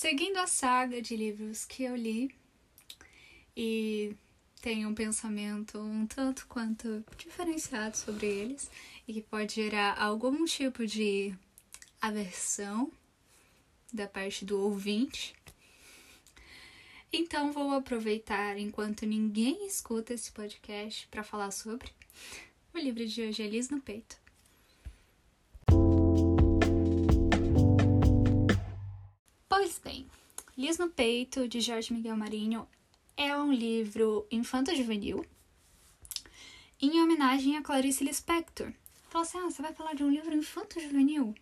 Seguindo a saga de livros que eu li e tenho um pensamento um tanto quanto diferenciado sobre eles e que pode gerar algum tipo de aversão da parte do ouvinte. Então vou aproveitar enquanto ninguém escuta esse podcast para falar sobre o livro de hoje é Liz no Peito. Pois bem, Liz no Peito, de Jorge Miguel Marinho, é um livro infanto-juvenil em homenagem a Clarice Lispector. Falou assim, ah, você vai falar de um livro infanto-juvenil?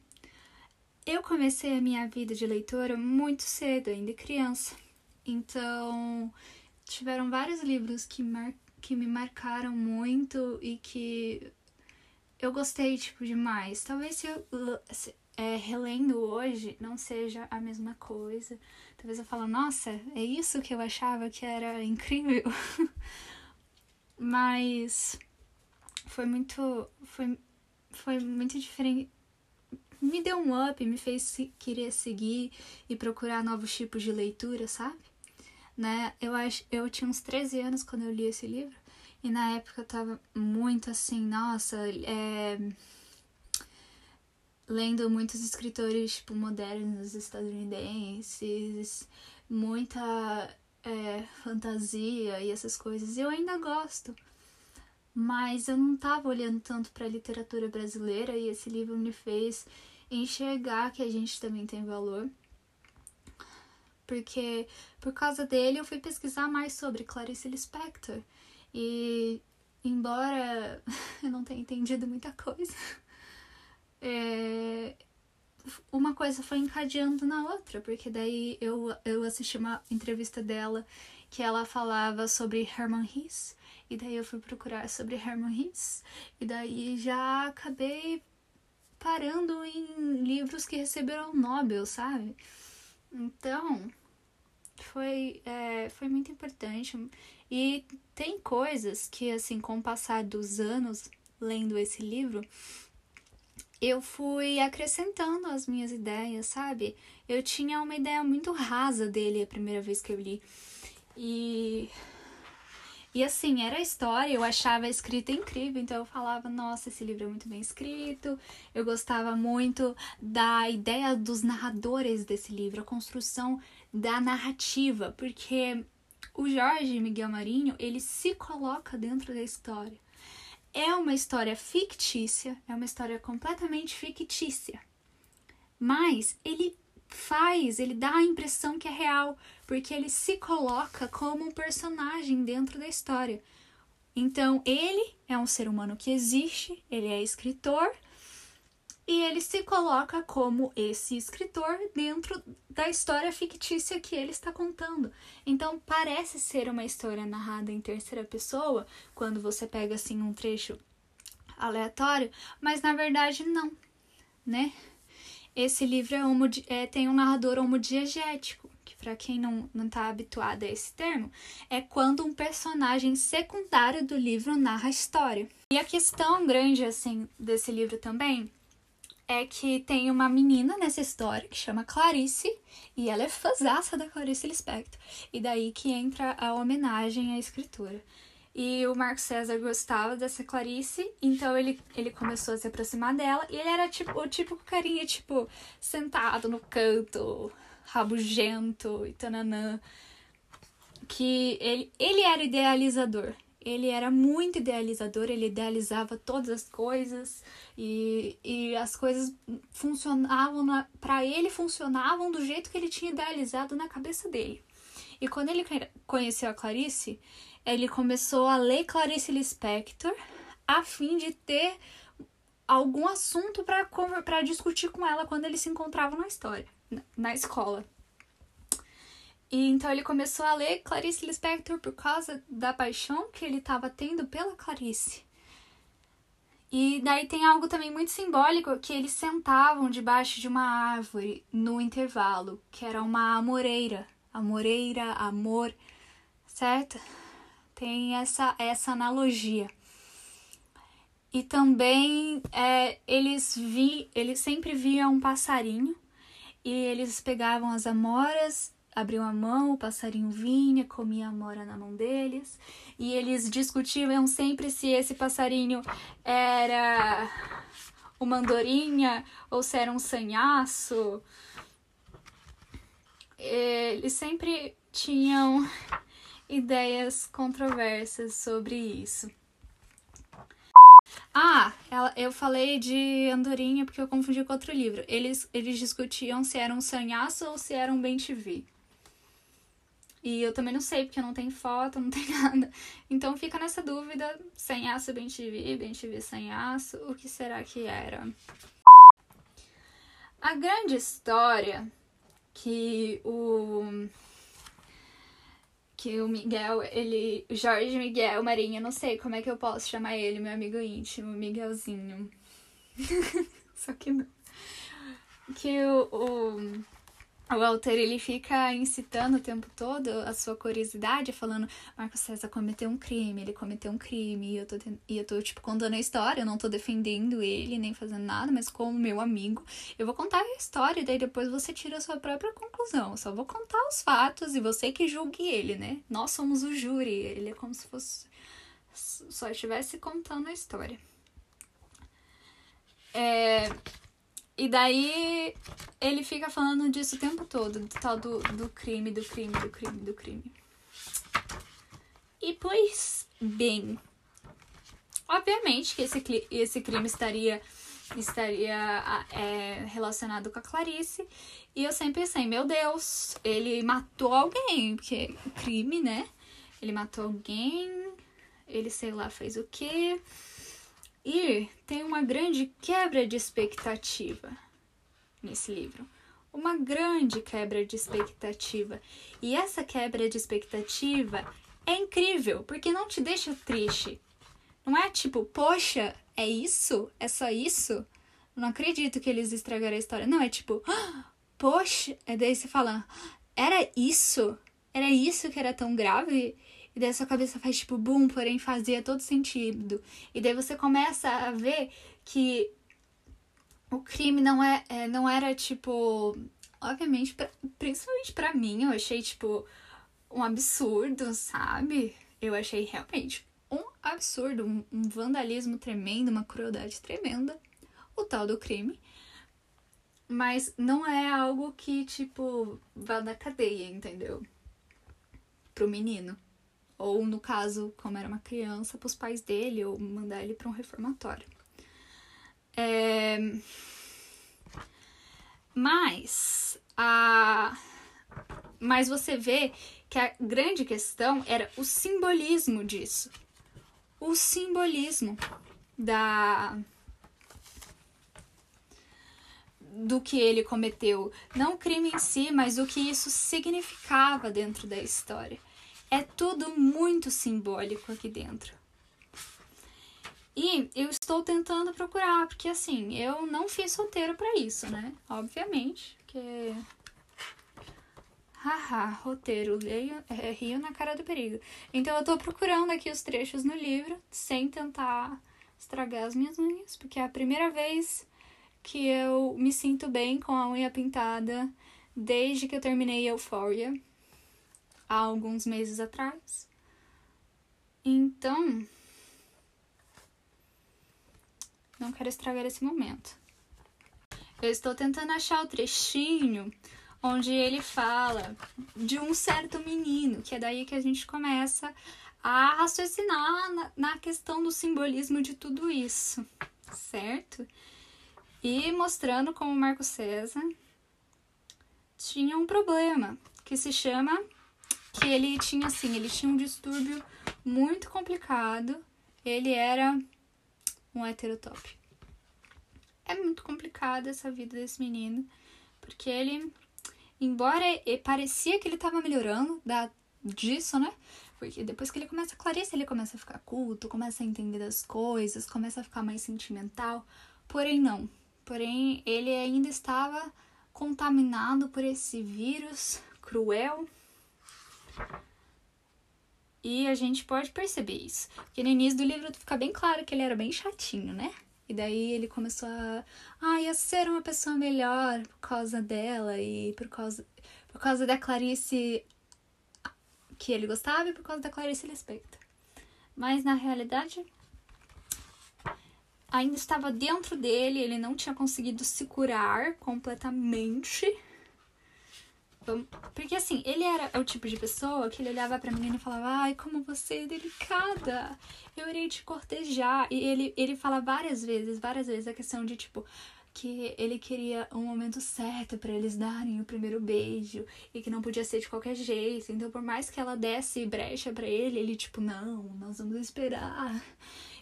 Eu comecei a minha vida de leitora muito cedo, ainda criança. Então, tiveram vários livros que, mar... que me marcaram muito e que eu gostei, tipo, demais. Talvez se eu é, relendo hoje não seja a mesma coisa. Talvez eu fale, nossa, é isso que eu achava que era incrível. Mas foi muito. Foi, foi muito diferente. Me deu um up, me fez querer seguir e procurar novos tipos de leitura, sabe? Né? Eu, acho, eu tinha uns 13 anos quando eu li esse livro. E na época eu tava muito assim, nossa, é lendo muitos escritores tipo, modernos estadunidenses, muita é, fantasia e essas coisas. Eu ainda gosto, mas eu não estava olhando tanto para literatura brasileira e esse livro me fez enxergar que a gente também tem valor. Porque por causa dele eu fui pesquisar mais sobre Clarice Lispector. E embora eu não tenha entendido muita coisa, é, uma coisa foi encadeando na outra, porque daí eu, eu assisti uma entrevista dela que ela falava sobre Herman Hesse, e daí eu fui procurar sobre Herman Hesse, e daí já acabei parando em livros que receberam Nobel, sabe? Então, foi, é, foi muito importante. E tem coisas que, assim, com o passar dos anos lendo esse livro, eu fui acrescentando as minhas ideias, sabe? Eu tinha uma ideia muito rasa dele a primeira vez que eu li. E e assim, era a história, eu achava a escrita incrível, então eu falava, nossa, esse livro é muito bem escrito. Eu gostava muito da ideia dos narradores desse livro, a construção da narrativa, porque o Jorge Miguel Marinho, ele se coloca dentro da história é uma história fictícia, é uma história completamente fictícia. Mas ele faz, ele dá a impressão que é real, porque ele se coloca como um personagem dentro da história. Então, ele é um ser humano que existe, ele é escritor, e ele se coloca como esse escritor dentro da história fictícia que ele está contando. Então parece ser uma história narrada em terceira pessoa quando você pega assim um trecho aleatório, mas na verdade não, né? Esse livro é é, tem um narrador homodiegético, que para quem não, não tá habituado a esse termo, é quando um personagem secundário do livro narra a história. E a questão grande, assim, desse livro também é que tem uma menina nessa história que chama Clarice e ela é fãzaça da Clarice Lispector. E daí que entra a homenagem à escritora. E o Marco César gostava dessa Clarice, então ele, ele começou a se aproximar dela. E ele era tipo o típico carinha, tipo, sentado no canto, rabugento e tananã. Que ele, ele era idealizador ele era muito idealizador, ele idealizava todas as coisas e, e as coisas funcionavam para ele funcionavam do jeito que ele tinha idealizado na cabeça dele. E quando ele conheceu a Clarice, ele começou a ler Clarice Lispector a fim de ter algum assunto para discutir com ela quando eles se encontravam na história, na escola. E então ele começou a ler Clarice Lispector por causa da paixão que ele estava tendo pela Clarice. E daí tem algo também muito simbólico que eles sentavam debaixo de uma árvore no intervalo, que era uma amoreira. Amoreira, amor, certo? Tem essa, essa analogia. E também é, eles vi, eles sempre viam um passarinho e eles pegavam as amoras, abriam a mão, o passarinho vinha, comia a amora na mão deles, e eles discutiam sempre se esse passarinho era uma andorinha ou se era um sanhaço. Eles sempre tinham ideias controversas sobre isso. Ah, ela, eu falei de Andorinha porque eu confundi com outro livro. Eles, eles discutiam se era um sanhaço ou se era um bem-te-vi. E eu também não sei, porque não tem foto, não tem nada. Então fica nessa dúvida, sanhaço, bem-te-vi, bem-te-vi, sanhaço, o que será que era? A grande história que o que o Miguel, ele. Jorge Miguel Marinho, não sei como é que eu posso chamar ele, meu amigo íntimo, Miguelzinho. Só que não. Que o, o o autor ele fica incitando o tempo todo a sua curiosidade, falando: Marco César cometeu um crime, ele cometeu um crime, e eu tô, e eu tô tipo, contando a história, eu não tô defendendo ele nem fazendo nada, mas como meu amigo, eu vou contar a história, daí depois você tira a sua própria conclusão. Eu só vou contar os fatos e você que julgue ele, né? Nós somos o júri, ele é como se fosse. só estivesse contando a história. É e daí ele fica falando disso o tempo todo, do tal do, do crime, do crime, do crime, do crime. E pois bem, obviamente que esse, esse crime estaria estaria é, relacionado com a Clarice. E eu sempre pensei, meu Deus, ele matou alguém, porque crime, né? Ele matou alguém, ele sei lá fez o quê. E tem uma grande quebra de expectativa nesse livro. Uma grande quebra de expectativa. E essa quebra de expectativa é incrível, porque não te deixa triste. Não é tipo, poxa, é isso? É só isso? Não acredito que eles estragaram a história. Não, é tipo, ah, poxa, é daí você fala, era isso? Era isso que era tão grave? E daí sua cabeça faz tipo boom, porém fazia todo sentido. E daí você começa a ver que o crime não é, é não era tipo, obviamente, pra, principalmente para mim, eu achei tipo um absurdo, sabe? Eu achei realmente um absurdo, um, um vandalismo tremendo, uma crueldade tremenda, o tal do crime. Mas não é algo que, tipo, vá na cadeia, entendeu? Pro menino. Ou, no caso, como era uma criança, para os pais dele, ou mandar ele para um reformatório. É... Mas, a... Mas você vê que a grande questão era o simbolismo disso. O simbolismo da do que ele cometeu, não o crime em si, mas o que isso significava dentro da história. É tudo muito simbólico aqui dentro. E eu estou tentando procurar, porque assim, eu não fiz roteiro para isso, né? Obviamente, porque. Haha, roteiro, leio, é, rio na cara do perigo. Então eu tô procurando aqui os trechos no livro, sem tentar estragar as minhas unhas, porque é a primeira vez que eu me sinto bem com a unha pintada desde que eu terminei Euphoria há alguns meses atrás. Então, não quero estragar esse momento. Eu estou tentando achar o trechinho onde ele fala de um certo menino, que é daí que a gente começa a raciocinar na, na questão do simbolismo de tudo isso, certo? E mostrando como Marco César tinha um problema que se chama que ele tinha assim, ele tinha um distúrbio muito complicado. Ele era um heterotop. É muito complicada essa vida desse menino, porque ele, embora parecia que ele tava melhorando da, disso, né? Porque depois que ele começa a Clarice, ele começa a ficar culto, começa a entender das coisas, começa a ficar mais sentimental. Porém, não. Porém, ele ainda estava contaminado por esse vírus cruel e a gente pode perceber isso. Porque no início do livro fica bem claro que ele era bem chatinho, né? E daí ele começou a, ah, ia ser uma pessoa melhor por causa dela e por causa, por causa da Clarice que ele gostava e por causa da Clarice Lispector. Mas na realidade ainda estava dentro dele, ele não tinha conseguido se curar completamente. Porque assim, ele era o tipo de pessoa que ele olhava pra menina e falava: Ai, como você é delicada, eu irei te cortejar. E ele, ele fala várias vezes, várias vezes a questão de tipo, que ele queria um momento certo para eles darem o primeiro beijo e que não podia ser de qualquer jeito. Então, por mais que ela desse brecha para ele, ele tipo, não, nós vamos esperar.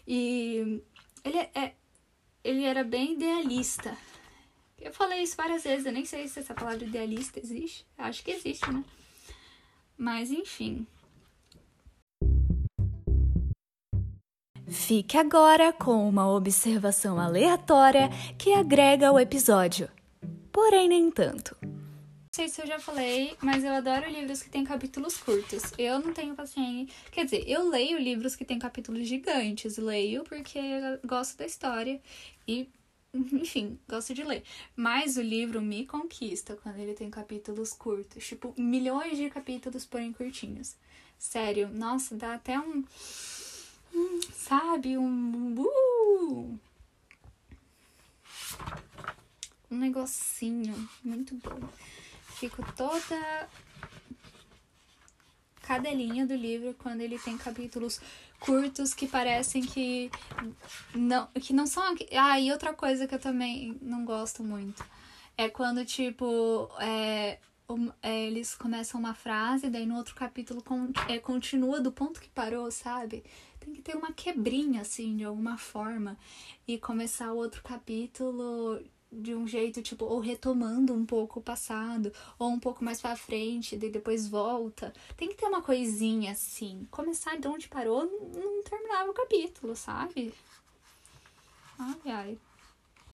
E ele é ele era bem idealista. Eu falei isso várias vezes, eu nem sei se essa palavra idealista existe. Acho que existe, né? Mas enfim. Fique agora com uma observação aleatória que agrega ao episódio. Porém, nem tanto. Não sei se eu já falei, mas eu adoro livros que têm capítulos curtos. Eu não tenho paciência. Quer dizer, eu leio livros que têm capítulos gigantes. Leio porque gosto da história e enfim, gosto de ler. Mas o livro me conquista quando ele tem capítulos curtos. Tipo, milhões de capítulos, porém curtinhos. Sério, nossa, dá até um. um sabe? Um. Uh, um negocinho muito bom. Fico toda. Cada linha do livro, quando ele tem capítulos curtos que parecem que não, que não são. Ah, e outra coisa que eu também não gosto muito é quando, tipo, é, um, é, eles começam uma frase, daí no outro capítulo con, é, continua do ponto que parou, sabe? Tem que ter uma quebrinha, assim, de alguma forma. E começar o outro capítulo de um jeito, tipo, ou retomando um pouco o passado, ou um pouco mais pra frente, e depois volta. Tem que ter uma coisinha assim. Começar de onde parou, não terminava o capítulo, sabe? Ai, ai.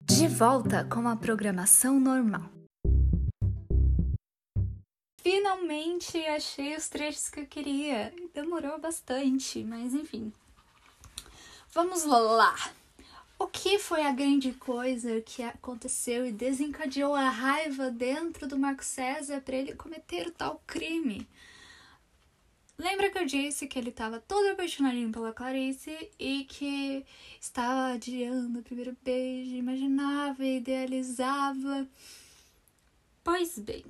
De volta com a programação normal. Finalmente achei os trechos que eu queria. Demorou bastante, mas enfim. Vamos lá. O que foi a grande coisa que aconteceu e desencadeou a raiva dentro do Marco César para ele cometer tal crime? Lembra que eu disse que ele estava todo apaixonadinho pela Clarice e que estava adiando o primeiro beijo, imaginava idealizava? Pois bem,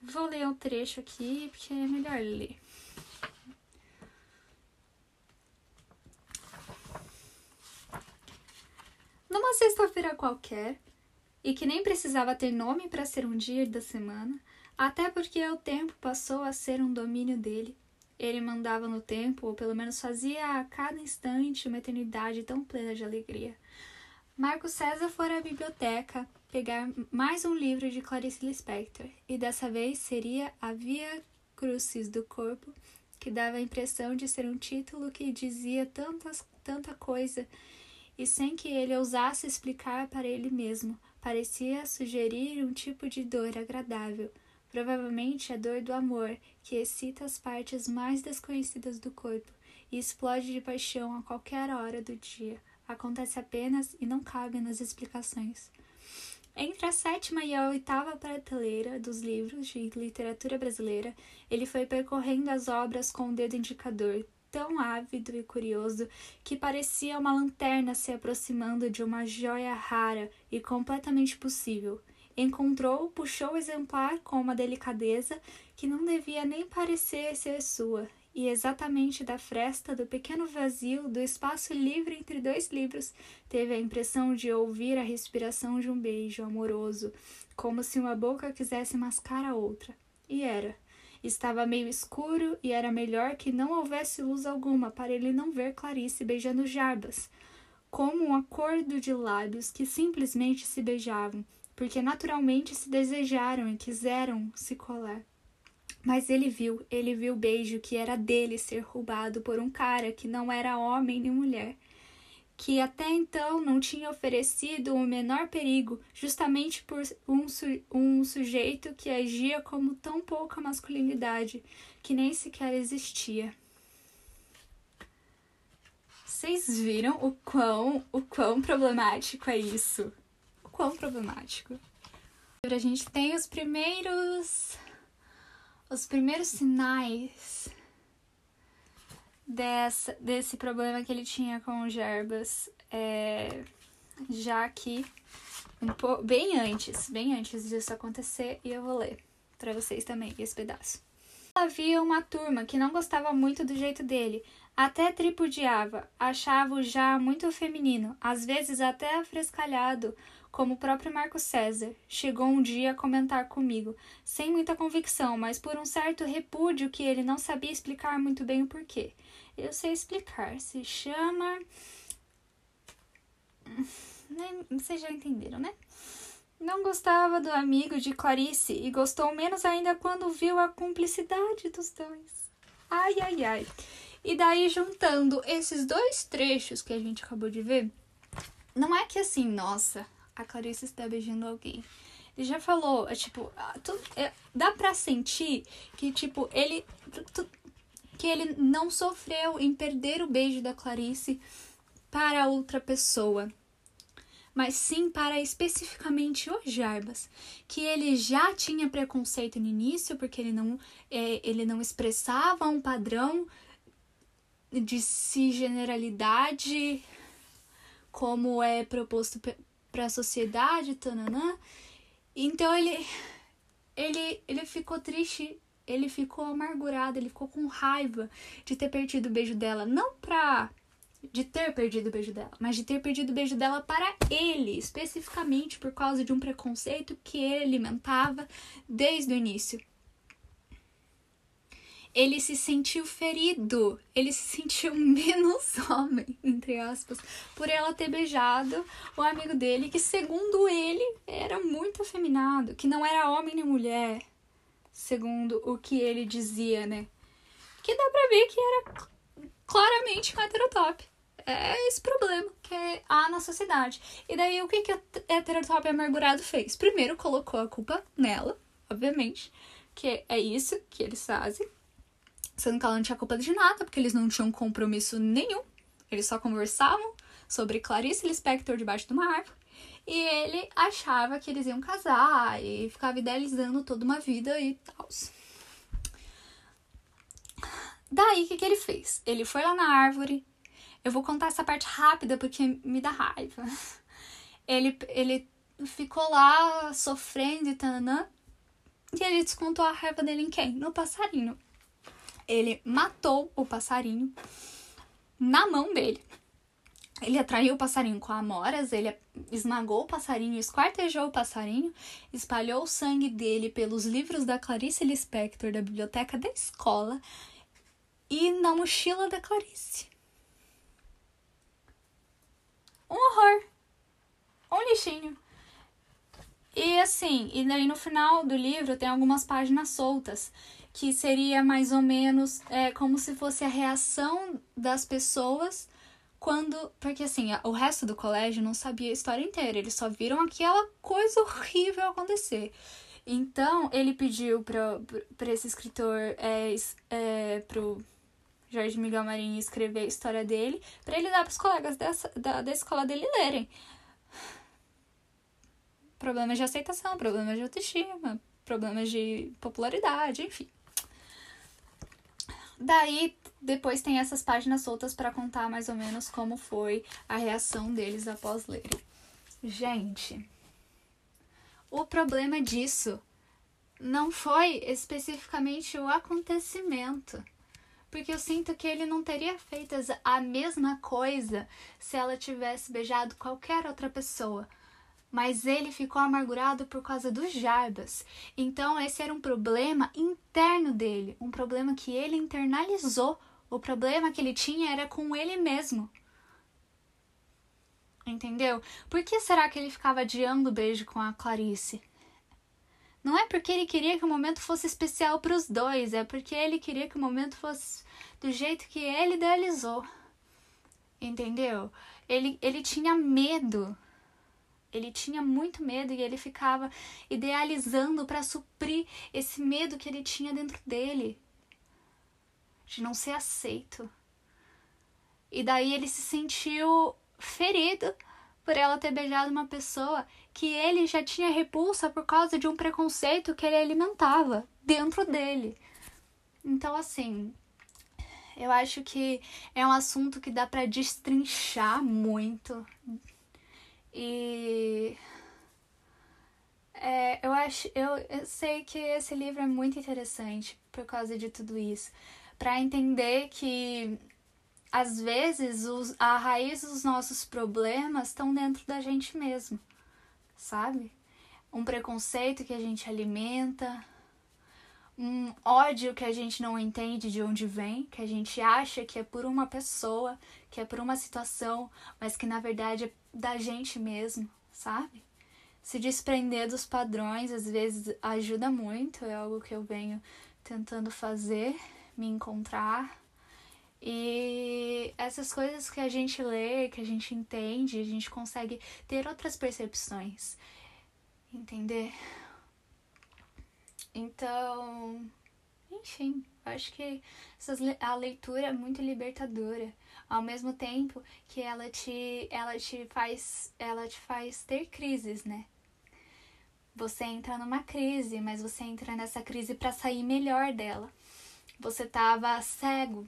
vou ler um trecho aqui porque é melhor ler. Numa sexta-feira qualquer, e que nem precisava ter nome para ser um dia da semana, até porque o tempo passou a ser um domínio dele. Ele mandava no tempo, ou pelo menos fazia a cada instante uma eternidade tão plena de alegria. Marco César fora à biblioteca pegar mais um livro de Clarice Lispector, e dessa vez seria A Via Crucis do Corpo, que dava a impressão de ser um título que dizia tantas, tanta coisa e sem que ele ousasse explicar para ele mesmo, parecia sugerir um tipo de dor agradável, provavelmente a dor do amor, que excita as partes mais desconhecidas do corpo e explode de paixão a qualquer hora do dia. Acontece apenas e não cabe nas explicações. Entre a sétima e a oitava prateleira dos livros de literatura brasileira, ele foi percorrendo as obras com o dedo indicador, tão ávido e curioso que parecia uma lanterna se aproximando de uma joia rara e completamente possível. Encontrou, puxou o exemplar com uma delicadeza que não devia nem parecer ser sua, e exatamente da fresta do pequeno vazio do espaço livre entre dois livros, teve a impressão de ouvir a respiração de um beijo amoroso, como se uma boca quisesse mascar a outra. E era. Estava meio escuro e era melhor que não houvesse luz alguma para ele não ver Clarice beijando Jarbas, como um acordo de lábios que simplesmente se beijavam, porque naturalmente se desejaram e quiseram se colar. Mas ele viu, ele viu o beijo que era dele ser roubado por um cara que não era homem nem mulher que até então não tinha oferecido o menor perigo, justamente por um, su um sujeito que agia como tão pouca masculinidade, que nem sequer existia. Vocês viram o quão, o quão problemático é isso? O quão problemático. A gente tem os primeiros os primeiros sinais dessa, desse problema que ele tinha com o Gerbas, é, já que um bem antes, bem antes disso acontecer, e eu vou ler para vocês também esse pedaço. Havia uma turma que não gostava muito do jeito dele, até tripudiava, achava-o já muito feminino, às vezes até afrescalhado, como o próprio Marco César. Chegou um dia a comentar comigo, sem muita convicção, mas por um certo repúdio que ele não sabia explicar muito bem o porquê. Eu sei explicar, se chama. Vocês já entenderam, né? Não gostava do amigo de Clarice e gostou menos ainda quando viu a cumplicidade dos dois. Ai, ai, ai. E daí, juntando esses dois trechos que a gente acabou de ver, não é que assim, nossa, a Clarice está beijando alguém. Ele já falou, é, tipo, tu, é, dá pra sentir que, tipo, ele. Tu, que ele não sofreu em perder o beijo da Clarice para outra pessoa, mas sim para especificamente o Jarbas, que ele já tinha preconceito no início, porque ele não, é, ele não expressava um padrão de cisgeneralidade como é proposto para a sociedade, tananã. Então ele ele ele ficou triste, ele ficou amargurado, ele ficou com raiva de ter perdido o beijo dela, não pra de ter perdido o beijo dela, mas de ter perdido o beijo dela para ele, especificamente por causa de um preconceito que ele alimentava desde o início. Ele se sentiu ferido, ele se sentiu menos homem, entre aspas, por ela ter beijado o amigo dele, que segundo ele era muito afeminado, que não era homem nem mulher, segundo o que ele dizia, né? Que dá pra ver que era claramente um heterotop. É esse problema que há na sociedade. E daí, o que, que o heterotop amargurado fez? Primeiro, colocou a culpa nela, obviamente, que é isso que eles fazem Sendo que ela não tinha culpa de nada, porque eles não tinham compromisso nenhum. Eles só conversavam sobre Clarice Lispector debaixo de uma árvore. E ele achava que eles iam casar e ficava idealizando toda uma vida e tal. Daí, o que, que ele fez? Ele foi lá na árvore. Eu vou contar essa parte rápida porque me dá raiva. Ele, ele ficou lá sofrendo e tananã. E ele descontou a raiva dele em quem? No passarinho ele matou o passarinho na mão dele. Ele atraiu o passarinho com amoras, ele esmagou o passarinho, esquartejou o passarinho, espalhou o sangue dele pelos livros da Clarice Lispector da biblioteca da escola e na mochila da Clarice. Um horror. Um lixinho. E assim, e daí no final do livro tem algumas páginas soltas que seria mais ou menos é, como se fosse a reação das pessoas quando. Porque assim, o resto do colégio não sabia a história inteira, eles só viram aquela coisa horrível acontecer. Então, ele pediu para esse escritor, é, é, pro Jorge Miguel Marinho, escrever a história dele, para ele dar para os colegas dessa, da, da escola dele lerem. Problemas de aceitação, problemas de autoestima, problemas de popularidade, enfim. Daí, depois tem essas páginas soltas para contar mais ou menos como foi a reação deles após lerem. Gente, o problema disso não foi especificamente o acontecimento. Porque eu sinto que ele não teria feito a mesma coisa se ela tivesse beijado qualquer outra pessoa mas ele ficou amargurado por causa dos Jarbas. Então, esse era um problema interno dele, um problema que ele internalizou. O problema que ele tinha era com ele mesmo. Entendeu? Por que será que ele ficava adiando o beijo com a Clarice? Não é porque ele queria que o momento fosse especial para os dois, é porque ele queria que o momento fosse do jeito que ele idealizou. Entendeu? Ele, ele tinha medo ele tinha muito medo e ele ficava idealizando para suprir esse medo que ele tinha dentro dele de não ser aceito. E daí ele se sentiu ferido por ela ter beijado uma pessoa que ele já tinha repulsa por causa de um preconceito que ele alimentava dentro dele. Então, assim, eu acho que é um assunto que dá para destrinchar muito. E é, eu acho, eu, eu sei que esse livro é muito interessante por causa de tudo isso, para entender que às vezes os, a raiz dos nossos problemas estão dentro da gente mesmo, sabe? Um preconceito que a gente alimenta, um ódio que a gente não entende de onde vem, que a gente acha que é por uma pessoa, que é por uma situação, mas que na verdade é da gente mesmo, sabe? Se desprender dos padrões às vezes ajuda muito, é algo que eu venho tentando fazer, me encontrar. E essas coisas que a gente lê, que a gente entende, a gente consegue ter outras percepções. Entender? Então, enfim, acho que essas, a leitura é muito libertadora, ao mesmo tempo que ela te, ela te faz, ela te faz ter crises, né? Você entra numa crise, mas você entra nessa crise para sair melhor dela. Você tava cego,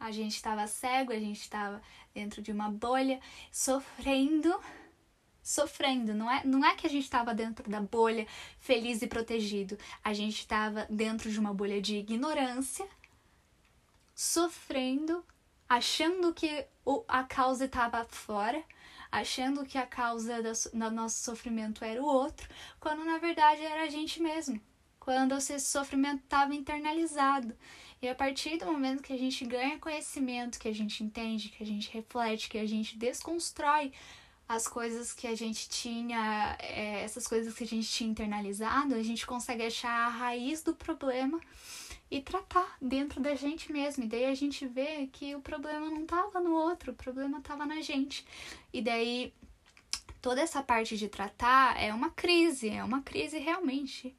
a gente estava cego, a gente estava dentro de uma bolha, sofrendo sofrendo. Não é, não é que a gente estava dentro da bolha feliz e protegido. A gente estava dentro de uma bolha de ignorância, sofrendo, achando que o, a causa estava fora, achando que a causa do nosso sofrimento era o outro, quando na verdade era a gente mesmo. Quando esse sofrimento estava internalizado. E a partir do momento que a gente ganha conhecimento, que a gente entende, que a gente reflete, que a gente desconstrói as coisas que a gente tinha, é, essas coisas que a gente tinha internalizado, a gente consegue achar a raiz do problema e tratar dentro da gente mesmo. E daí a gente vê que o problema não estava no outro, o problema estava na gente. E daí toda essa parte de tratar é uma crise, é uma crise realmente.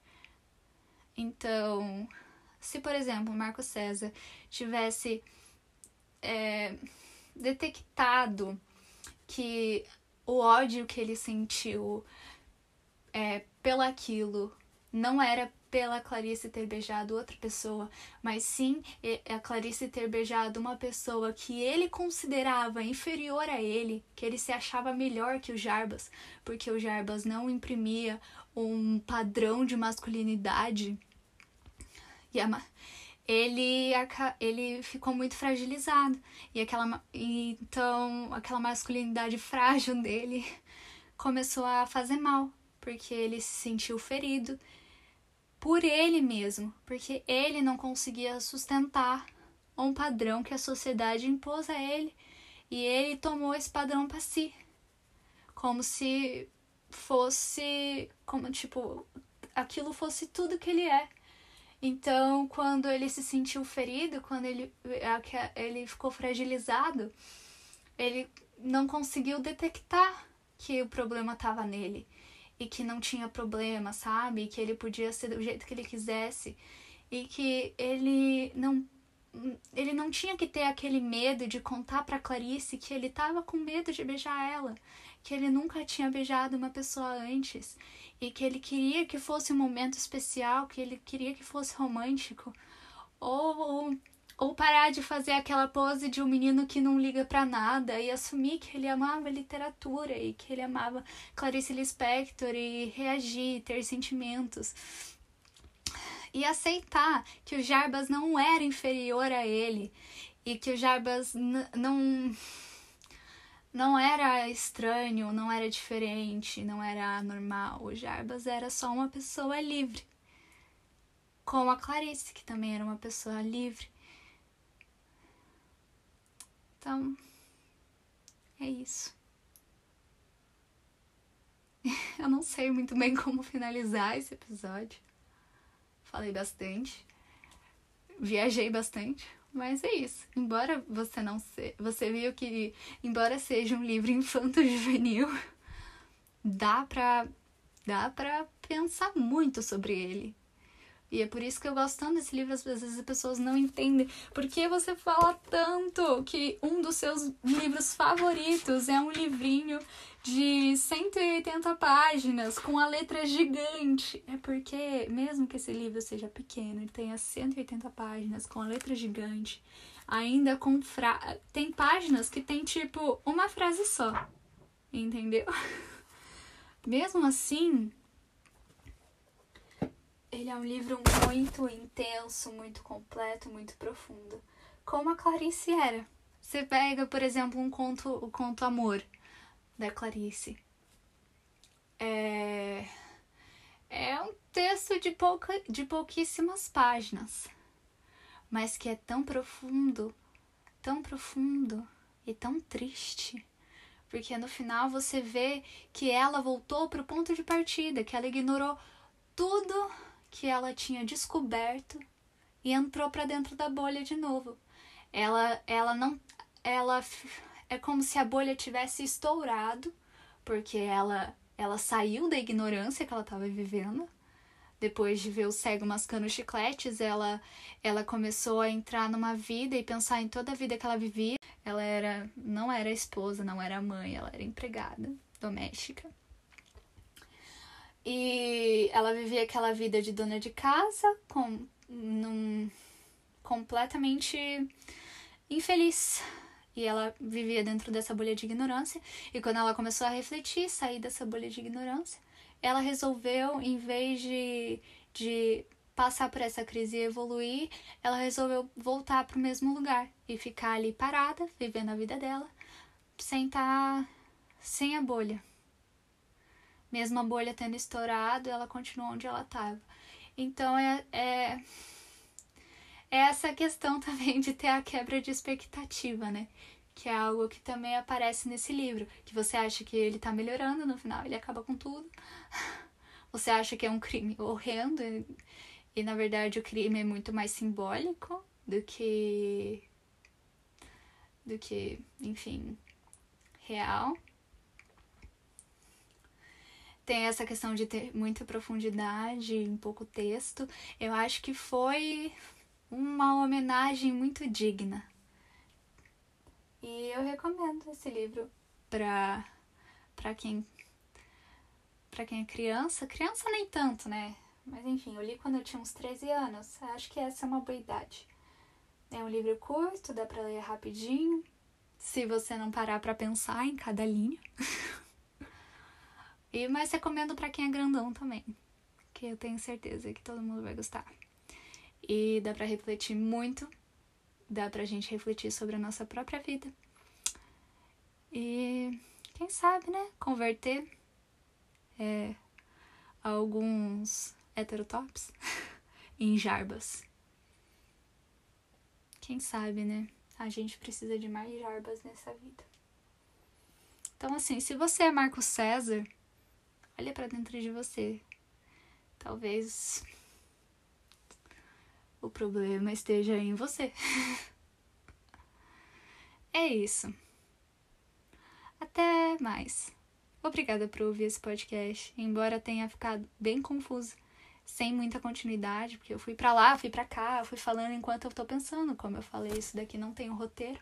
Então, se por exemplo Marco César tivesse é, detectado que o ódio que ele sentiu é, pelaquilo não era pela Clarice ter beijado outra pessoa, mas sim a Clarice ter beijado uma pessoa que ele considerava inferior a ele, que ele se achava melhor que o Jarbas, porque o Jarbas não imprimia um padrão de masculinidade. E a, ele, ele ficou muito fragilizado. E aquela, então, aquela masculinidade frágil dele começou a fazer mal, porque ele se sentiu ferido por ele mesmo, porque ele não conseguia sustentar um padrão que a sociedade impôs a ele. E ele tomou esse padrão para si. Como se fosse, como tipo, aquilo fosse tudo que ele é. Então, quando ele se sentiu ferido, quando ele, ele ficou fragilizado, ele não conseguiu detectar que o problema estava nele e que não tinha problema, sabe? E que ele podia ser do jeito que ele quisesse e que ele não ele não tinha que ter aquele medo de contar para Clarice que ele estava com medo de beijar ela, que ele nunca tinha beijado uma pessoa antes e que ele queria que fosse um momento especial, que ele queria que fosse romântico, ou, ou parar de fazer aquela pose de um menino que não liga para nada e assumir que ele amava literatura e que ele amava Clarice Lispector e reagir, ter sentimentos. E aceitar que o Jarbas não era inferior a ele e que o Jarbas não não era estranho, não era diferente, não era anormal. O Jarbas era só uma pessoa livre. Como a Clarice, que também era uma pessoa livre. Então, é isso. Eu não sei muito bem como finalizar esse episódio. Falei bastante. Viajei bastante. Mas é isso. Embora você não se... você viu que embora seja um livro infanto juvenil, dá para dá para pensar muito sobre ele. E é por isso que eu gosto tanto desse livro, às vezes as pessoas não entendem. Por que você fala tanto que um dos seus livros favoritos é um livrinho de 180 páginas com a letra gigante? É porque, mesmo que esse livro seja pequeno e tenha 180 páginas com a letra gigante, ainda com fra... tem páginas que tem tipo uma frase só. Entendeu? Mesmo assim, ele é um livro muito intenso, muito completo, muito profundo. Como a Clarice era. Você pega, por exemplo, um conto, o conto Amor, da Clarice. É, é um texto de, pouca, de pouquíssimas páginas, mas que é tão profundo, tão profundo e tão triste. Porque no final você vê que ela voltou para o ponto de partida, que ela ignorou tudo que ela tinha descoberto e entrou para dentro da bolha de novo. Ela, ela não, ela é como se a bolha tivesse estourado, porque ela, ela saiu da ignorância que ela estava vivendo. Depois de ver o cego mascando chicletes, ela, ela começou a entrar numa vida e pensar em toda a vida que ela vivia. Ela era, não era esposa, não era mãe, ela era empregada doméstica. E ela vivia aquela vida de dona de casa, com, num, completamente infeliz. E ela vivia dentro dessa bolha de ignorância. E quando ela começou a refletir, sair dessa bolha de ignorância, ela resolveu, em vez de, de passar por essa crise e evoluir, ela resolveu voltar para o mesmo lugar e ficar ali parada, vivendo a vida dela, sem estar tá, sem a bolha. Mesmo a bolha tendo estourado, ela continuou onde ela estava. Então é, é, é essa questão também de ter a quebra de expectativa, né? Que é algo que também aparece nesse livro. Que você acha que ele tá melhorando, no final ele acaba com tudo. Você acha que é um crime horrendo e, e na verdade o crime é muito mais simbólico do que do que, enfim, real tem essa questão de ter muita profundidade em pouco texto. Eu acho que foi uma homenagem muito digna. E eu recomendo esse livro para para quem para quem é criança, criança nem tanto, né? Mas enfim, eu li quando eu tinha uns 13 anos. Acho que essa é uma boa idade. É um livro curto, dá para ler rapidinho, se você não parar para pensar em cada linha. E, mas recomendo para quem é grandão também, que eu tenho certeza que todo mundo vai gostar. E dá para refletir muito, dá pra gente refletir sobre a nossa própria vida. E quem sabe, né, converter é, alguns heterotops em jarbas. Quem sabe, né? A gente precisa de mais jarbas nessa vida. Então, assim, se você é Marco César, Olha para dentro de você. Talvez o problema esteja em você. é isso. Até mais. Obrigada por ouvir esse podcast, embora tenha ficado bem confuso, sem muita continuidade, porque eu fui para lá, fui para cá, fui falando enquanto eu tô pensando, como eu falei, isso daqui não tem um roteiro.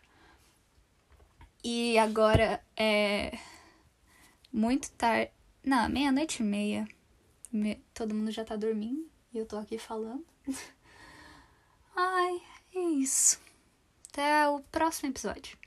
E agora é muito tarde, não, meia-noite e meia. Me... Todo mundo já tá dormindo e eu tô aqui falando. Ai, é isso. Até o próximo episódio.